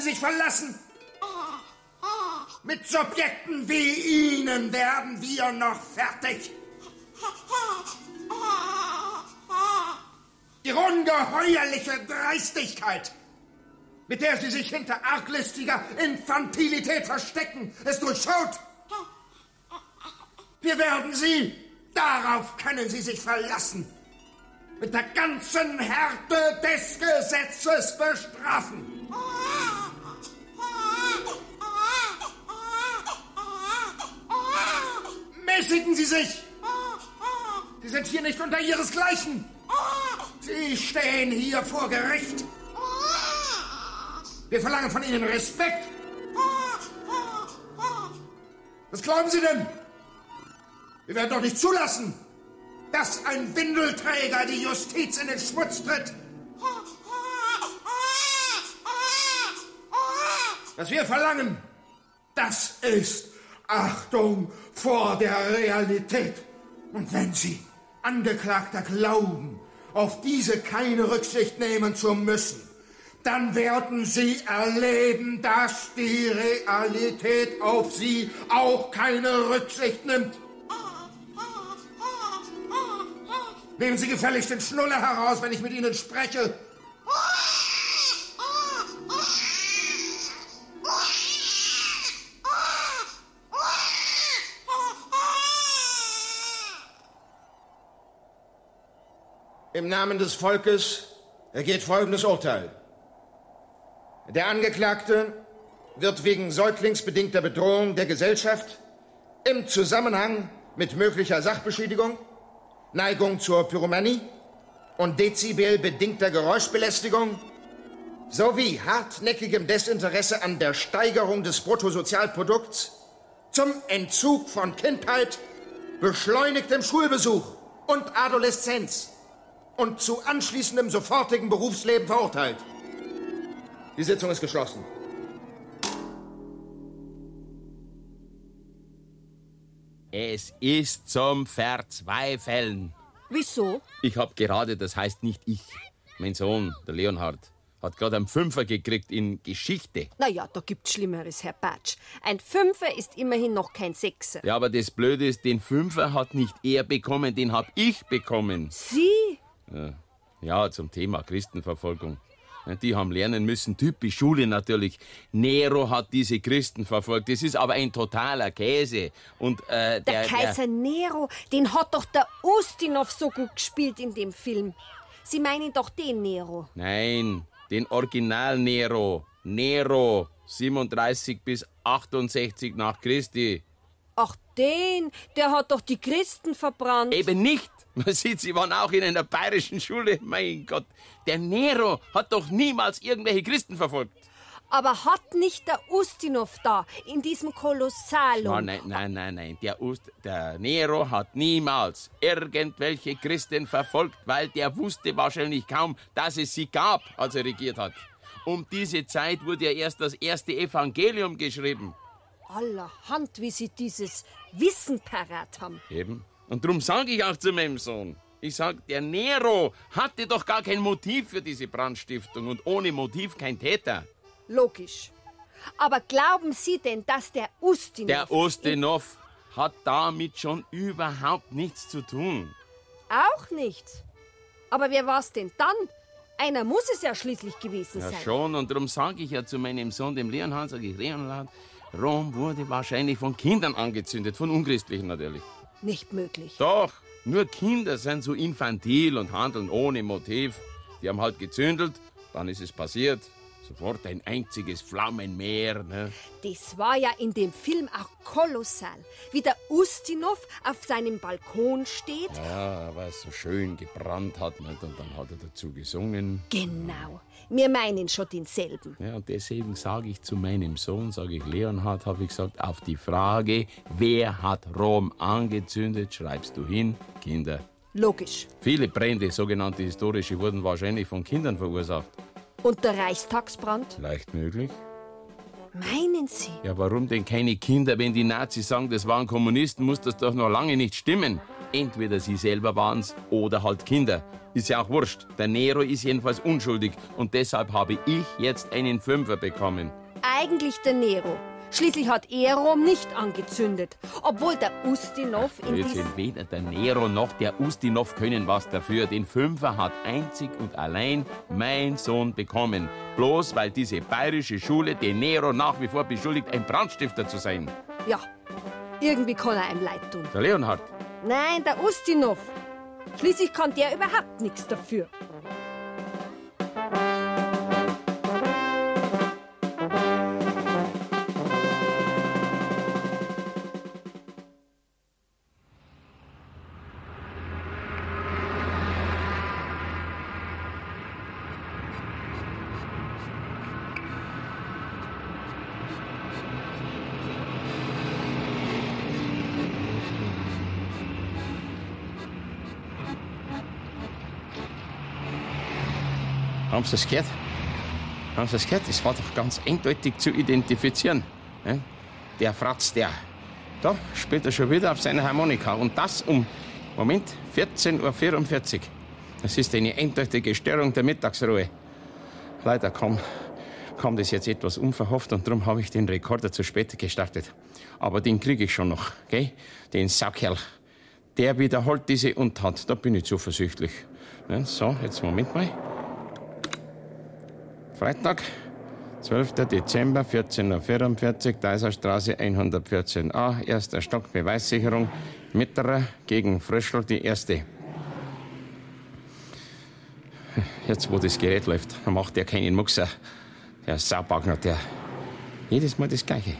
Sie sich verlassen. Mit Subjekten wie Ihnen werden wir noch fertig. Ihre ungeheuerliche Dreistigkeit, mit der Sie sich hinter arglistiger Infantilität verstecken, ist durchschaut. Wir werden Sie, darauf können Sie sich verlassen, mit der ganzen Härte des Gesetzes bestrafen. Mäßigen Sie sich! Sie sind hier nicht unter Ihresgleichen! Sie stehen hier vor Gericht! Wir verlangen von Ihnen Respekt! Was glauben Sie denn? Wir werden doch nicht zulassen, dass ein Windelträger die Justiz in den Schmutz tritt! Was wir verlangen, das ist Achtung vor der Realität. Und wenn Sie, Angeklagter, glauben, auf diese keine Rücksicht nehmen zu müssen, dann werden Sie erleben, dass die Realität auf Sie auch keine Rücksicht nimmt. Nehmen Sie gefälligst den Schnuller heraus, wenn ich mit Ihnen spreche. Im Namen des Volkes ergeht folgendes Urteil. Der Angeklagte wird wegen säuglingsbedingter Bedrohung der Gesellschaft im Zusammenhang mit möglicher Sachbeschädigung, Neigung zur Pyromanie und dezibelbedingter Geräuschbelästigung sowie hartnäckigem Desinteresse an der Steigerung des Bruttosozialprodukts zum Entzug von Kindheit, beschleunigtem Schulbesuch und Adoleszenz und zu anschließendem sofortigen Berufsleben verurteilt. Die Sitzung ist geschlossen. Es ist zum Verzweifeln. Wieso? Ich hab gerade, das heißt nicht ich. Mein Sohn, der Leonhard, hat gerade einen Fünfer gekriegt in Geschichte. Naja, da gibt's Schlimmeres, Herr Batsch. Ein Fünfer ist immerhin noch kein Sechser. Ja, aber das Blöde ist, den Fünfer hat nicht er bekommen, den hab ich bekommen. Sie? Ja, zum Thema Christenverfolgung. Die haben lernen müssen, typisch Schule natürlich. Nero hat diese Christen verfolgt. Das ist aber ein totaler Käse. Und äh, Der, der, Kaiser Nero, den hat doch der Ustinov so gut gespielt in dem Film. Sie meinen doch den Nero. Nein, den Original Nero. Nero, 37 bis 68 nach Christi. Ach, den, der hat doch die Christen verbrannt. Eben nicht. Man sieht, Sie waren auch in einer bayerischen Schule. Mein Gott, der Nero hat doch niemals irgendwelche Christen verfolgt. Aber hat nicht der Ustinov da, in diesem Kolossalum... Oh, nein, nein, nein, nein. Der, Ust, der Nero hat niemals irgendwelche Christen verfolgt, weil der wusste wahrscheinlich kaum, dass es sie gab, als er regiert hat. Um diese Zeit wurde ja erst das erste Evangelium geschrieben. Allerhand, wie sie dieses Wissen parat haben. Eben. Und darum sage ich auch zu meinem Sohn, Ich sag, der Nero hatte doch gar kein Motiv für diese Brandstiftung und ohne Motiv kein Täter. Logisch. Aber glauben Sie denn, dass der Ustinov... Der Ustinov hat damit schon überhaupt nichts zu tun. Auch nichts. Aber wer war's denn dann? Einer muss es ja schließlich gewesen Ja sein. schon, und darum sage ich ja zu meinem Sohn, dem Leonhard, sage ich, Leonhard, Rom wurde wahrscheinlich von Kindern angezündet, von Unchristlichen natürlich. Nicht möglich. Doch, nur Kinder sind so infantil und handeln ohne Motiv. Die haben halt gezündelt, dann ist es passiert. Sofort ein einziges Flammenmeer. Ne? Das war ja in dem Film auch kolossal. Wie der Ustinov auf seinem Balkon steht. Ja, weil es so schön gebrannt hat. Nicht? Und dann hat er dazu gesungen. Genau. Wir meinen schon denselben. Ja, und deswegen sage ich zu meinem Sohn, sage ich Leonhard, habe ich gesagt, auf die Frage, wer hat Rom angezündet, schreibst du hin, Kinder. Logisch. Viele Brände, sogenannte historische, wurden wahrscheinlich von Kindern verursacht. Und der Reichstagsbrand? Leicht möglich. Meinen Sie? Ja, warum denn keine Kinder? Wenn die Nazis sagen, das waren Kommunisten, muss das doch noch lange nicht stimmen. Entweder sie selber waren's oder halt Kinder. Ist ja auch wurscht. Der Nero ist jedenfalls unschuldig und deshalb habe ich jetzt einen Fünfer bekommen. Eigentlich der Nero. Schließlich hat er Rom nicht angezündet. Obwohl der Ustinov in diesem... weder der Nero noch der Ustinov können was dafür. Den Fünfer hat einzig und allein mein Sohn bekommen. Bloß weil diese bayerische Schule den Nero nach wie vor beschuldigt, ein Brandstifter zu sein. Ja, irgendwie kann er einem leid tun. Der Leonhard. Nein, der Ustinov. Schließlich kann der überhaupt nichts dafür. Haben Sie es gehört? Haben Sie es gehört? Das war doch ganz eindeutig zu identifizieren. ne? Der Fratz, der. Da spielt er schon wieder auf seiner Harmonika. Und das um, Moment, 14.44 Uhr. Das ist eine eindeutige Störung der Mittagsruhe. Leider kam, kam das jetzt etwas unverhofft und darum habe ich den Rekorder zu spät gestartet. Aber den kriege ich schon noch, gell? Den Saukerl. Der wiederholt diese Untat. Da bin ich zuversichtlich. Ne? So, jetzt Moment mal. Freitag, 12. Dezember, 14.44 Uhr, Deiserstraße 114a, erster Stock, Beweissicherung, Mitterer gegen Fröschel, die erste. Jetzt, wo das Gerät läuft, macht der keinen Muxer. Der Saubagner, der. Jedes Mal das Gleiche.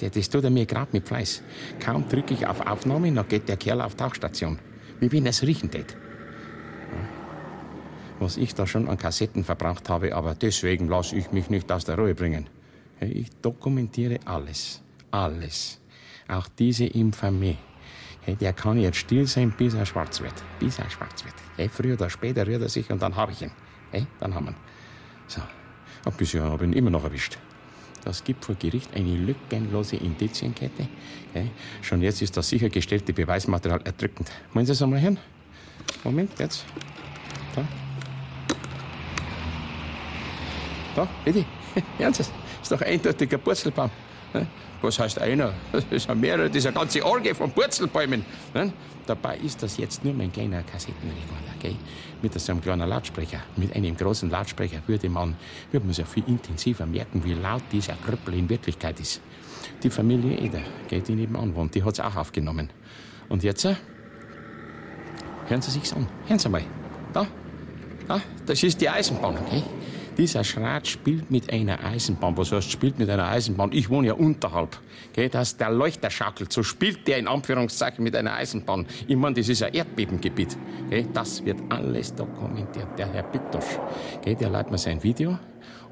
das tut er mir gerade mit Fleiß. Kaum drücke ich auf Aufnahme, dann geht der Kerl auf Tauchstation. Wie wenn er es riechen tät was ich da schon an Kassetten verbraucht habe, aber deswegen lasse ich mich nicht aus der Ruhe bringen. Ich dokumentiere alles. Alles. Auch diese Infamie. Der kann jetzt still sein, bis er schwarz wird. Bis er schwarz wird. Früher oder später rührt er sich und dann habe ich ihn. Dann haben wir ihn. So. Und bisher habe ich ihn immer noch erwischt. Das gibt vor Gericht eine lückenlose Indizienkette. Schon jetzt ist das sichergestellte Beweismaterial erdrückend. Wollen Sie es einmal hören? Moment, jetzt. Da. Da, bitte. Hören Sie es? Ist doch eindeutig ein Purzelbaum. Was heißt einer? Das sind mehrere, das ist eine ganze Orgie von Purzelbäumen. Dabei ist das jetzt nur mein kleiner Kassettenrekorder, gell? Mit so einem kleinen Lautsprecher. Mit einem großen Lautsprecher würde man, würde man sich viel intensiver merken, wie laut dieser Krüppel in Wirklichkeit ist. Die Familie Eder, gell, die nebenan wohnt, die hat's auch aufgenommen. Und jetzt, äh, hören Sie sich's an. Hören Sie mal. Da, Ah, das ist die Eisenbahn, okay? Dieser Schrat spielt mit einer Eisenbahn. Was heißt, spielt mit einer Eisenbahn? Ich wohne ja unterhalb. Okay, da ist der Leuchter schaukelt. So spielt der in Anführungszeichen mit einer Eisenbahn. Ich meine, das ist ein Erdbebengebiet. Okay, das wird alles dokumentiert. Der Herr Bittosch, okay, der leitet mir sein Video.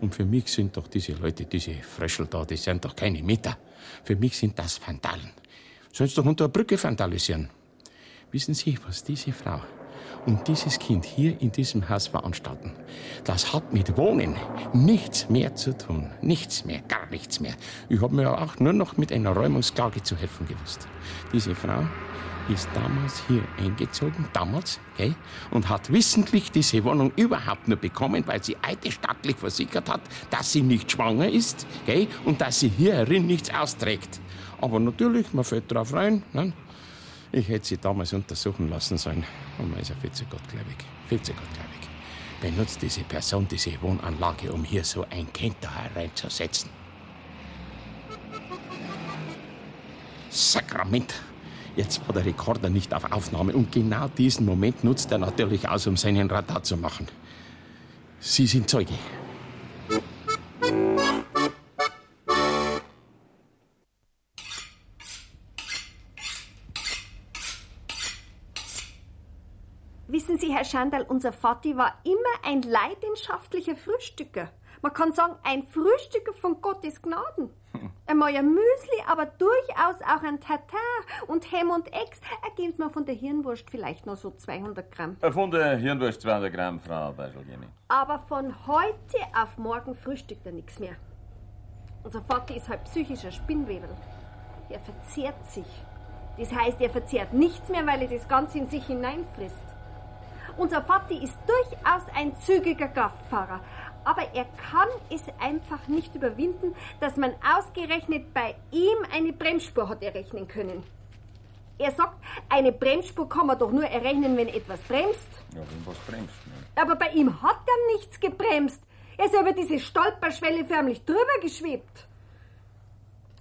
Und für mich sind doch diese Leute, diese Fröschel da, die sind doch keine Mieter. Für mich sind das Vandalen. Sollen sie doch unter der Brücke vandalisieren. Wissen Sie, was diese Frau und dieses Kind hier in diesem Haus veranstalten, das hat mit Wohnen nichts mehr zu tun. Nichts mehr, gar nichts mehr. Ich habe mir auch nur noch mit einer Räumungsklage zu helfen gewusst. Diese Frau, ist damals hier eingezogen, damals, gell, und hat wissentlich diese Wohnung überhaupt nur bekommen, weil sie eidesstattlich versichert hat, dass sie nicht schwanger ist, gell, und dass sie hierin nichts austrägt. Aber natürlich, man fällt drauf rein. Ne? Ich hätte sie damals untersuchen lassen sollen. Und man ist ja viel zu gottgläubig. Viel zu gottgläubig. Benutzt diese Person diese Wohnanlage, um hier so ein Kind da hereinzusetzen. Sakrament! Jetzt war der Rekorder nicht auf Aufnahme und genau diesen Moment nutzt er natürlich aus, um seinen Radar zu machen. Sie sind Zeuge. Herr Schandal, unser Vati war immer ein leidenschaftlicher Frühstücker. Man kann sagen, ein Frühstücker von Gottes Gnaden. Einmal ein Müsli, aber durchaus auch ein Tatar und Hem und Ex ergeben mir von der Hirnwurst vielleicht noch so 200 Gramm. Äh, Von der Hirnwurst 200 Gramm, Frau Beiselgeni. Aber von heute auf morgen frühstückt er nichts mehr. Unser Vater ist halt psychischer Spinnwebel. Er verzehrt sich. Das heißt, er verzehrt nichts mehr, weil er das Ganze in sich hineinfrisst. Unser Vati ist durchaus ein zügiger Kraftfahrer, aber er kann es einfach nicht überwinden, dass man ausgerechnet bei ihm eine Bremsspur hat errechnen können. Er sagt, eine Bremsspur kann man doch nur errechnen, wenn etwas bremst. Ja, wenn was bremst. Ne? Aber bei ihm hat er nichts gebremst. Er ist über diese Stolperschwelle förmlich drüber geschwebt.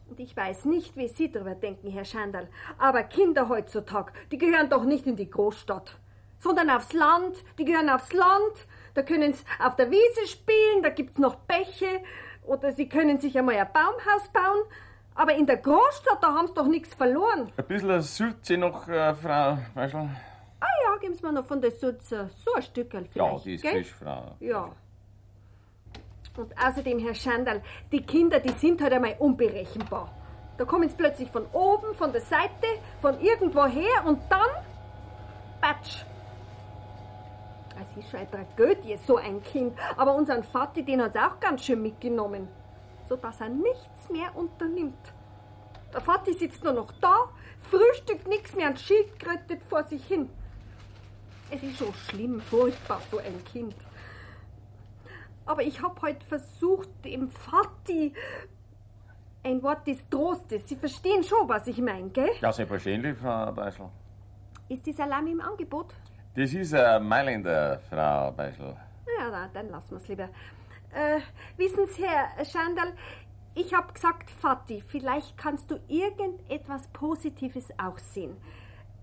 Und ich weiß nicht, wie Sie darüber denken, Herr Schandal, aber Kinder heutzutage, die gehören doch nicht in die Großstadt, sondern aufs Land. Die gehören aufs Land. Da können sie auf der Wiese spielen, da gibt's noch Bäche oder sie können sich einmal ein Baumhaus bauen. Aber in der Großstadt, da haben sie doch nichts verloren. Ein bisschen Sülze noch, äh, Frau Beisel. Ah ja, geben Sie mir noch von der Sülze so ein Stückel vielleicht. Ja, die ist gell? frisch, Frau. Ja. Und außerdem, Herr Schandal, die Kinder, die sind halt einmal unberechenbar. Da kommen sie plötzlich von oben, von der Seite, von irgendwo her und dann. Batsch. Es ist schon eine Tragödie, so ein Kind. Aber unseren Vati, den hat es auch ganz schön mitgenommen. So dass er nichts mehr unternimmt. Der Vati sitzt nur noch da, frühstückt nichts mehr und schildkrötet vor sich hin. Es ist so schlimm, furchtbar, so ein Kind. Aber ich habe heute versucht, dem Vati ein Wort des Trostes. Sie verstehen schon, was ich meine, gell? Ja, selbstverständlich, Frau Beisel. Ist die Salami im Angebot? Das ist ein Mailänder, Frau Beisel. Ja, na, dann lassen wir es lieber. Äh, wissen Sie, Herr Schandal, ich habe gesagt, Vati, vielleicht kannst du irgendetwas Positives auch sehen.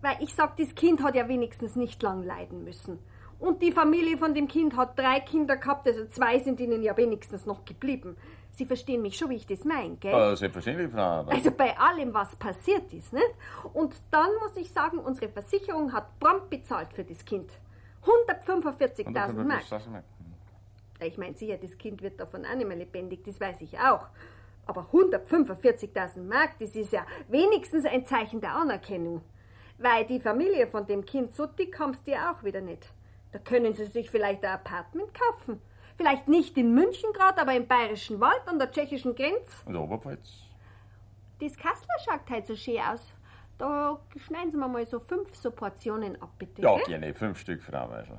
Weil ich sag, das Kind hat ja wenigstens nicht lang leiden müssen. Und die Familie von dem Kind hat drei Kinder gehabt, also zwei sind ihnen ja wenigstens noch geblieben. Sie verstehen mich schon, wie ich das meine, gell? Äh, selbstverständlich, Frau Beisel. Also bei allem, was passiert ist, nicht? Und dann muss ich sagen, unsere Versicherung hat prompt bezahlt für das Kind. 145.000 Mark. Ich meine sicher, das Kind wird davon auch nicht mehr lebendig, das weiß ich auch. Aber 145.000 Mark, das ist ja wenigstens ein Zeichen der Anerkennung. Weil die Familie von dem Kind, so dick haben's die auch wieder nicht. Da können sie sich vielleicht ein Apartment kaufen. Vielleicht nicht in München gerade, aber im Bayerischen Wald an der tschechischen Grenze. Und Oberpfalz? Das Kassler schaut halt so schön aus. Da schneiden Sie mir mal so fünf so Portionen ab, bitte. Ja, gell? gerne. Fünf Stück, Frau Beisel.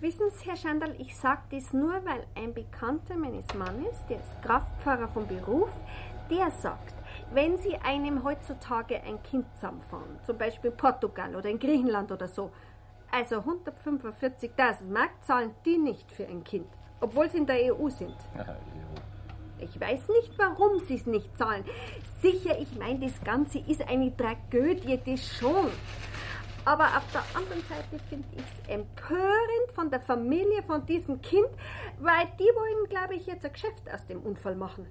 Wissen Sie, Herr Schandal, ich sage das nur, weil ein Bekannter meines Mannes, der ist Kraftfahrer vom Beruf, der sagt, wenn Sie einem heutzutage ein Kind zusammenfahren, zum Beispiel in Portugal oder in Griechenland oder so, also 145.000 Mark zahlen die nicht für ein Kind, obwohl sie in der EU sind. Ich weiß nicht, warum sie es nicht zahlen. Sicher, ich meine, das Ganze ist eine Tragödie, das schon. Aber auf der anderen Seite finde ich es empörend von der Familie von diesem Kind, weil die wollen, glaube ich, jetzt ein Geschäft aus dem Unfall machen.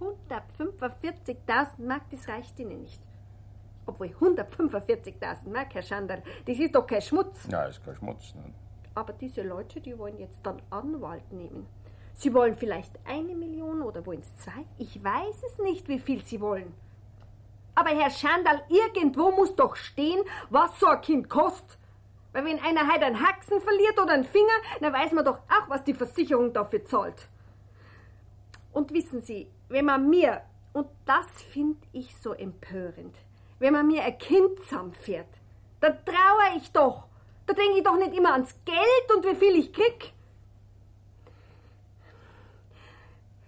145.000 Mark, das reicht ihnen nicht. Obwohl 145.000 Mark, Herr Schandal, das ist doch kein Schmutz. Ja, ist kein Schmutz. Ne? Aber diese Leute, die wollen jetzt dann Anwalt nehmen. Sie wollen vielleicht eine Million oder wollen es zwei? Ich weiß es nicht, wie viel sie wollen. Aber Herr Schandal, irgendwo muss doch stehen, was so ein Kind kostet. Weil wenn einer halt einen Haxen verliert oder einen Finger, dann weiß man doch auch, was die Versicherung dafür zahlt. Und wissen Sie, wenn man mir, und das finde ich so empörend, wenn man mir ein Kind zusammenfährt, dann trauere ich doch. Da denke ich doch nicht immer ans Geld und wie viel ich krieg.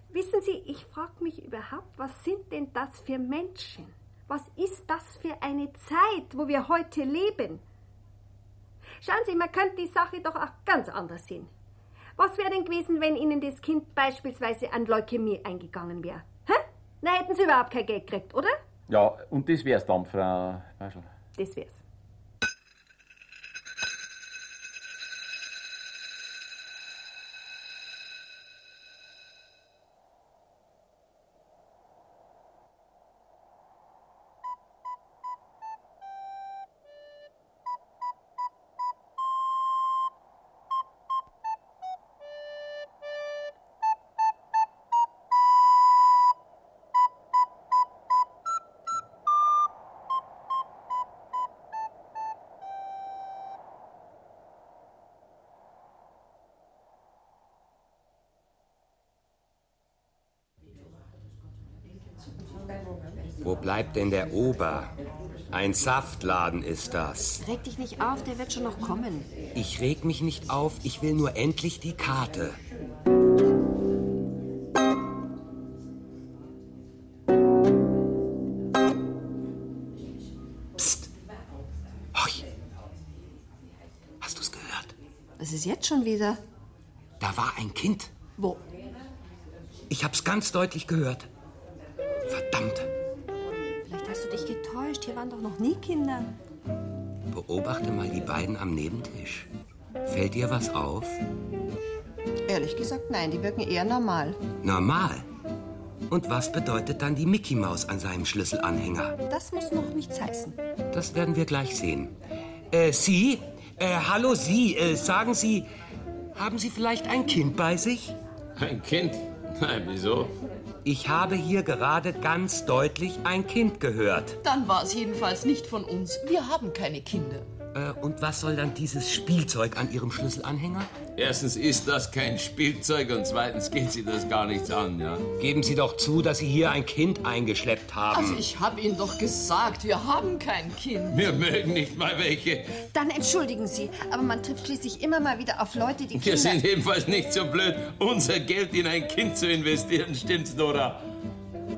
Wissen Sie, ich frage mich überhaupt, was sind denn das für Menschen? Was ist das für eine Zeit, wo wir heute leben? Schauen Sie, man könnte die Sache doch auch ganz anders sehen. Was wäre denn gewesen, wenn Ihnen das Kind beispielsweise an Leukämie eingegangen wäre? Hä? Na, hätten Sie überhaupt kein Geld gekriegt, oder? Ja, und das wär's dann, Frau Weischel. Das wär's. Bleibt denn der Ober? Ein Saftladen ist das. Reg dich nicht auf, der wird schon noch kommen. Ich reg mich nicht auf, ich will nur endlich die Karte. Psst. Hoi. Hast du's gehört? Was ist jetzt schon wieder? Da war ein Kind. Wo? Ich hab's ganz deutlich gehört. Hier waren doch noch nie Kinder. Beobachte mal die beiden am Nebentisch. Fällt dir was auf? Ehrlich gesagt, nein, die wirken eher normal. Normal. Und was bedeutet dann die Mickey Maus an seinem Schlüsselanhänger? Das muss noch nichts heißen. Das werden wir gleich sehen. Äh, Sie? Äh, hallo Sie, äh, sagen Sie, haben Sie vielleicht ein Kind bei sich? Ein Kind? Nein, wieso? Ich habe hier gerade ganz deutlich ein Kind gehört. Dann war es jedenfalls nicht von uns. Wir haben keine Kinder. Äh, und was soll dann dieses Spielzeug an Ihrem Schlüsselanhänger? Erstens ist das kein Spielzeug und zweitens geht sie das gar nichts an, ja? Geben Sie doch zu, dass Sie hier ein Kind eingeschleppt haben. Also ich habe Ihnen doch gesagt, wir haben kein Kind. Wir mögen nicht mal welche. Dann entschuldigen Sie, aber man trifft schließlich immer mal wieder auf Leute, die Wir Kinder... sind jedenfalls nicht so blöd, unser Geld in ein Kind zu investieren, stimmt's, Nora?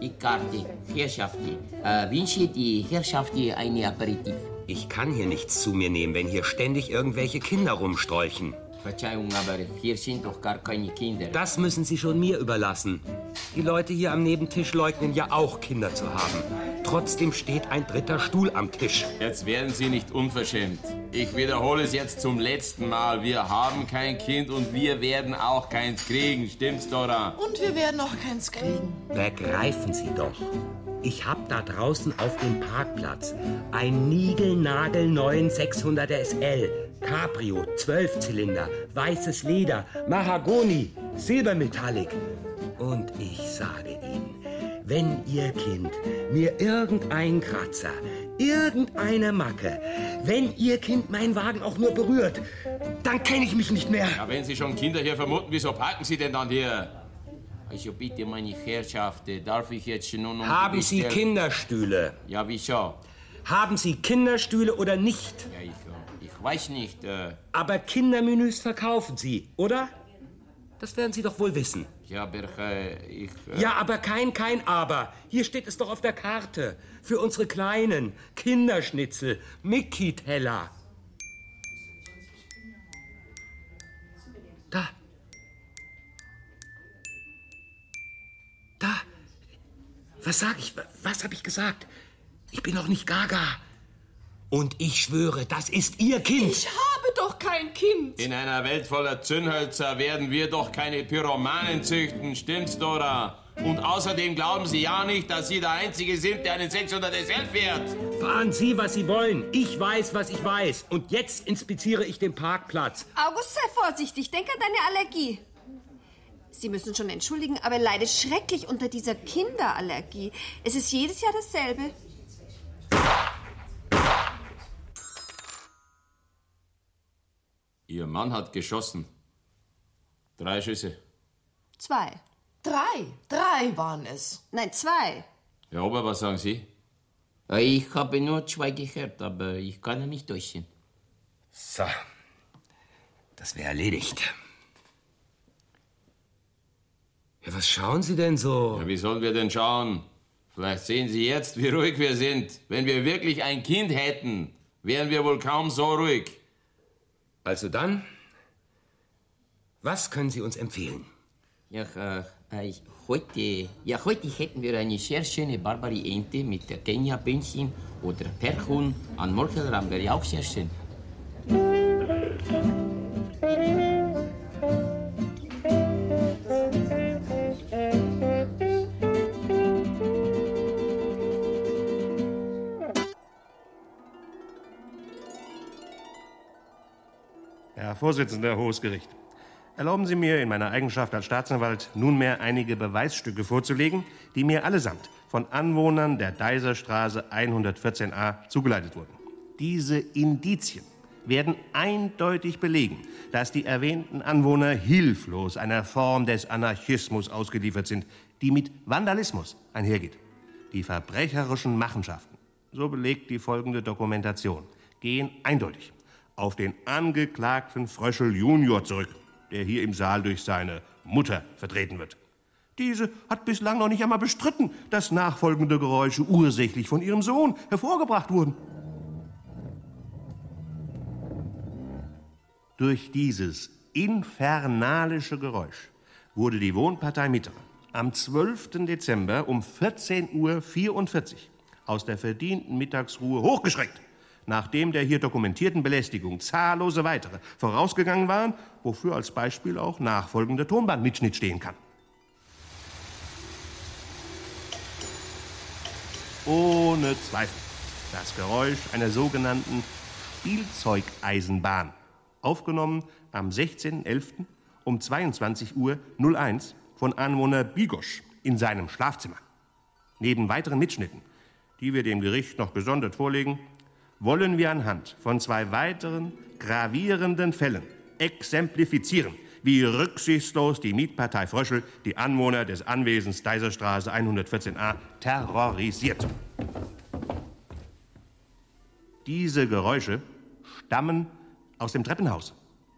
Die Karte, Herrschaften. Äh, wünsche die Herrschaften eine Aperitif. Ich kann hier nichts zu mir nehmen, wenn hier ständig irgendwelche Kinder rumstrolchen. Verzeihung, aber hier sind doch gar keine Kinder. Das müssen Sie schon mir überlassen. Die Leute hier am Nebentisch leugnen ja auch, Kinder zu haben. Trotzdem steht ein dritter Stuhl am Tisch. Jetzt werden Sie nicht unverschämt. Ich wiederhole es jetzt zum letzten Mal. Wir haben kein Kind und wir werden auch keins kriegen. Stimmt's, Dora? Und wir werden auch keins kriegen. Begreifen Sie doch. Ich hab da draußen auf dem Parkplatz ein niegelnagelneuen 600er SL. Cabrio, Zwölfzylinder, weißes Leder, Mahagoni, Silbermetallic. Und ich sage Ihnen, wenn Ihr Kind mir irgendein Kratzer, irgendeine Macke, wenn Ihr Kind meinen Wagen auch nur berührt, dann kenne ich mich nicht mehr. Ja, wenn Sie schon Kinder hier vermuten, wieso parken Sie denn dann hier? Also bitte, meine Herrschaften, darf ich jetzt nur noch... Haben Sie? Kinderstühle? Ja, wieso? Haben Sie Kinderstühle oder nicht? Ja, ich, äh, ich weiß nicht. Äh, Aber Kindermenüs verkaufen Sie, oder? Das werden Sie doch wohl wissen. ja, aber äh, ich... Äh, Ja, aber kein, kein Aber. Hier steht es doch auf der Karte. Für unsere Kleinen. Kinderschnitzel. Mickey-Teller. Da. Da. Was sag ich? Was hab ich gesagt? Ich bin doch nicht Gaga. Und ich schwöre, das ist Ihr Kind. Ich habe doch kein Kind. In einer Welt voller Zündhölzer werden wir doch keine Pyromanen züchten. Stimmt's, Dora? Und außerdem glauben Sie ja nicht, dass Sie der Einzige sind, der einen 600 SL fährt. Fahren Sie, was Sie wollen. Ich weiß, was ich weiß. Und jetzt inspiziere ich den Parkplatz. August, sei vorsichtig. Denk an deine Allergie. Sie müssen schon entschuldigen, aber er leidet schrecklich unter dieser Kinderallergie. Es ist jedes Jahr dasselbe. Ihr Mann hat geschossen. Drei Schüsse. Zwei. Drei. Drei waren es. Nein, zwei. Herr Ober, was sagen Sie? Ich habe nur zwei gehört, aber ich kann mich täuschen. So. Das wäre erledigt. Ja, was schauen Sie denn so? Ja, wie sollen wir denn schauen? Vielleicht sehen Sie jetzt, wie ruhig wir sind. Wenn wir wirklich ein Kind hätten, wären wir wohl kaum so ruhig. Also dann, was können Sie uns empfehlen? Ja, äh, ich, heute, ja, heute hätten wir eine sehr schöne Barbary-Ente mit Kenia-Böhnchen oder Perchhuhn an Molkelrahm wäre ja auch sehr schön. Herr Vorsitzender, Hohes Gericht. Erlauben Sie mir in meiner Eigenschaft als Staatsanwalt nunmehr einige Beweisstücke vorzulegen, die mir allesamt von Anwohnern der Deiserstraße 114a zugeleitet wurden. Diese Indizien werden eindeutig belegen, dass die erwähnten Anwohner hilflos einer Form des Anarchismus ausgeliefert sind, die mit Vandalismus einhergeht. Die verbrecherischen Machenschaften, so belegt die folgende Dokumentation, gehen eindeutig auf den Angeklagten Fröschel Junior zurück, der hier im Saal durch seine Mutter vertreten wird. Diese hat bislang noch nicht einmal bestritten, dass nachfolgende Geräusche ursächlich von ihrem Sohn hervorgebracht wurden. Durch dieses infernalische Geräusch wurde die Wohnpartei Mittere am 12. Dezember um 14.44 Uhr aus der verdienten Mittagsruhe hochgeschreckt, nachdem der hier dokumentierten Belästigung zahllose weitere vorausgegangen waren, wofür als Beispiel auch nachfolgender Tonbandmitschnitt stehen kann. Ohne Zweifel das Geräusch einer sogenannten Spielzeugeisenbahn, aufgenommen am 16.11. um 22.01 Uhr von Anwohner Bigosch in seinem Schlafzimmer. Neben weiteren Mitschnitten, die wir dem Gericht noch gesondert vorlegen, wollen wir anhand von zwei weiteren gravierenden Fällen exemplifizieren, wie rücksichtslos die Mietpartei Fröschel die Anwohner des Anwesens Deiserstraße 114a terrorisiert. Diese Geräusche stammen aus dem Treppenhaus.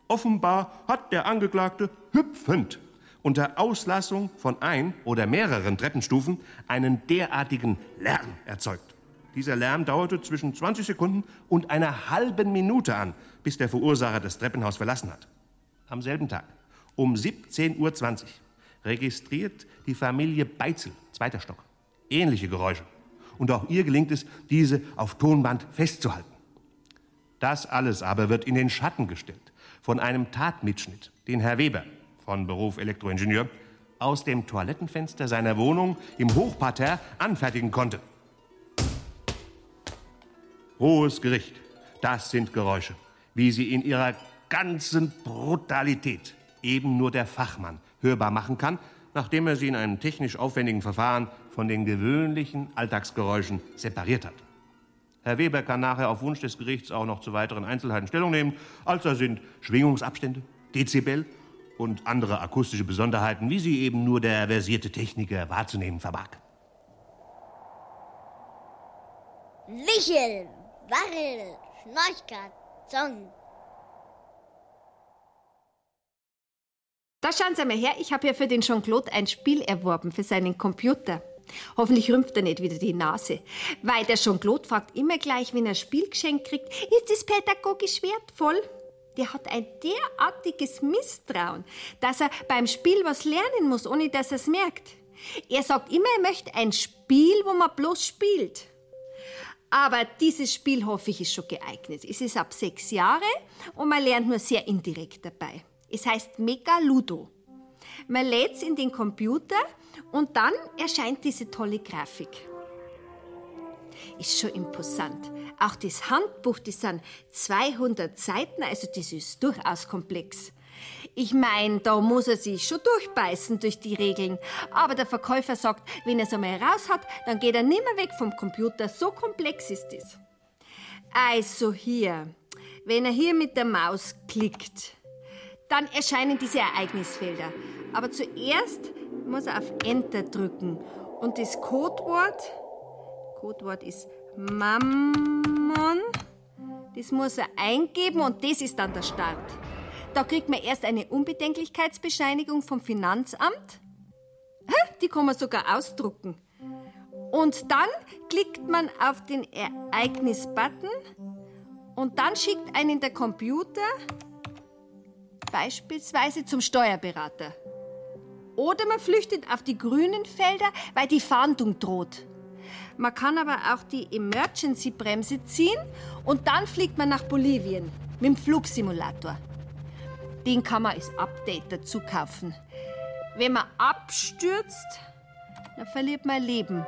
Offenbar hat der Angeklagte hüpfend unter Auslassung von ein oder mehreren Treppenstufen einen derartigen Lärm erzeugt. Dieser Lärm dauerte zwischen 20 Sekunden und einer halben Minute an, bis der Verursacher das Treppenhaus verlassen hat. Am selben Tag, um 17.20 Uhr, registriert die Familie Beitzel, zweiter Stock, ähnliche Geräusche. Und auch ihr gelingt es, diese auf Tonband festzuhalten. Das alles aber wird in den Schatten gestellt von einem Tatmitschnitt, den Herr Weber, von Beruf Elektroingenieur, aus dem Toilettenfenster seiner Wohnung im Hochparterre anfertigen konnte. Hohes Gericht, das sind Geräusche, wie sie in ihrer ganzen Brutalität eben nur der Fachmann hörbar machen kann, nachdem er sie in einem technisch aufwendigen Verfahren von den gewöhnlichen Alltagsgeräuschen separiert hat. Herr Weber kann nachher auf Wunsch des Gerichts auch noch zu weiteren Einzelheiten Stellung nehmen, als da sind Schwingungsabstände, Dezibel und andere akustische Besonderheiten, wie sie eben nur der versierte Techniker wahrzunehmen vermag. Wichel, Warrel, Schnorchkat, Zong. Da schauen Sie mal her, ich habe ja für den Jean-Claude ein Spiel erworben für seinen Computer. Hoffentlich rümpft er nicht wieder die Nase. Weil der Jean-Claude fragt immer gleich, wenn er ein Spielgeschenk kriegt, ist es pädagogisch wertvoll? Der hat ein derartiges Misstrauen, dass er beim Spiel was lernen muss, ohne dass er es merkt. Er sagt immer, er möchte ein Spiel, wo man bloß spielt. Aber dieses Spiel, hoffe ich, ist schon geeignet. Es ist ab sechs Jahre und man lernt nur sehr indirekt dabei. Es heißt Megaludo. Man lädt es in den Computer und dann erscheint diese tolle Grafik. Ist schon imposant. Auch das Handbuch, das sind 200 Seiten, also das ist durchaus komplex. Ich meine, da muss er sich schon durchbeißen durch die Regeln. Aber der Verkäufer sagt, wenn er es einmal raus hat, dann geht er nimmer weg vom Computer. So komplex ist es. Also hier, wenn er hier mit der Maus klickt, dann erscheinen diese Ereignisfelder. Aber zuerst muss er auf Enter drücken und das Codewort, Codewort ist Mammon. Das muss er eingeben und das ist dann der Start. Da kriegt man erst eine Unbedenklichkeitsbescheinigung vom Finanzamt. Die kann man sogar ausdrucken. Und dann klickt man auf den Ereignis-Button und dann schickt einen der Computer beispielsweise zum Steuerberater. Oder man flüchtet auf die grünen Felder, weil die Fahndung droht. Man kann aber auch die Emergency-Bremse ziehen und dann fliegt man nach Bolivien mit dem Flugsimulator. Den kann man als Update dazu kaufen. Wenn man abstürzt, dann verliert man Leben.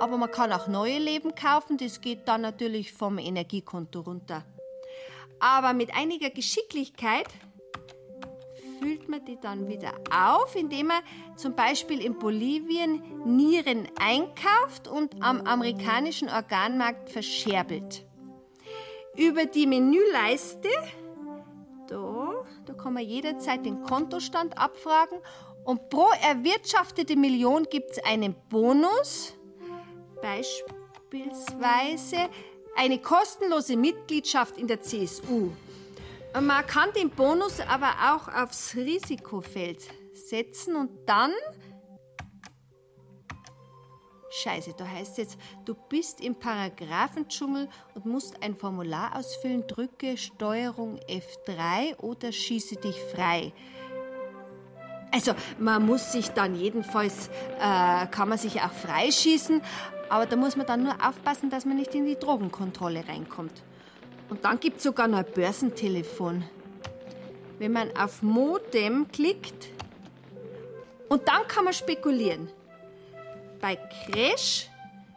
Aber man kann auch neue Leben kaufen, das geht dann natürlich vom Energiekonto runter. Aber mit einiger Geschicklichkeit füllt man die dann wieder auf, indem man zum Beispiel in Bolivien Nieren einkauft und am amerikanischen Organmarkt verscherbelt. Über die Menüleiste, da, da kann man jederzeit den Kontostand abfragen und pro erwirtschaftete Million gibt es einen Bonus, beispielsweise eine kostenlose Mitgliedschaft in der CSU. Man kann den Bonus aber auch aufs Risikofeld setzen und dann. Scheiße, da heißt jetzt, du bist im Paragraphendschungel und musst ein Formular ausfüllen, drücke Steuerung F3 oder schieße dich frei. Also man muss sich dann jedenfalls, äh, kann man sich auch freischießen, aber da muss man dann nur aufpassen, dass man nicht in die Drogenkontrolle reinkommt. Und dann gibt es sogar noch ein Börsentelefon. Wenn man auf Modem klickt, und dann kann man spekulieren. Bei Crash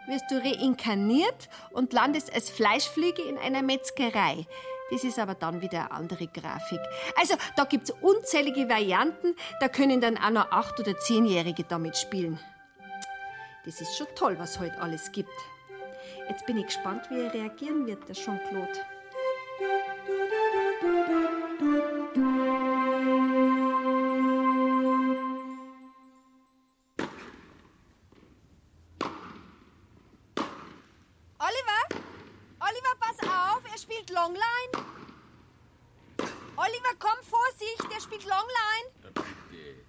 wirst du reinkarniert und landest als Fleischfliege in einer Metzgerei. Das ist aber dann wieder eine andere Grafik. Also, da gibt es unzählige Varianten, da können dann auch noch 8- oder 10-Jährige damit spielen. Das ist schon toll, was heute alles gibt. Jetzt bin ich gespannt, wie er reagieren wird, der Jean-Claude. Pass auf, er spielt Longline. Oliver, komm, Vorsicht, er spielt Longline. Bitte,